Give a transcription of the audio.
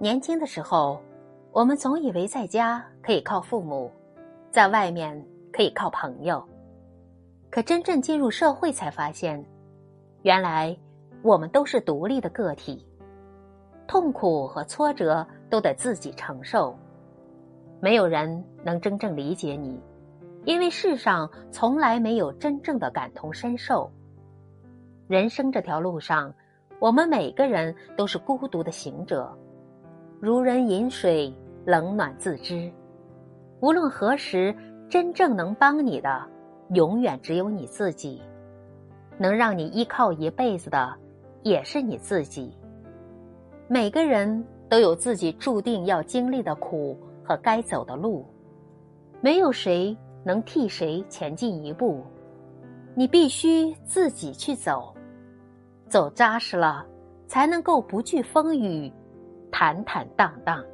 年轻的时候，我们总以为在家可以靠父母，在外面可以靠朋友。可真正进入社会，才发现，原来我们都是独立的个体，痛苦和挫折都得自己承受，没有人能真正理解你，因为世上从来没有真正的感同身受。人生这条路上，我们每个人都是孤独的行者，如人饮水，冷暖自知。无论何时，真正能帮你的，永远只有你自己；能让你依靠一辈子的，也是你自己。每个人都有自己注定要经历的苦和该走的路，没有谁能替谁前进一步，你必须自己去走。走扎实了，才能够不惧风雨，坦坦荡荡。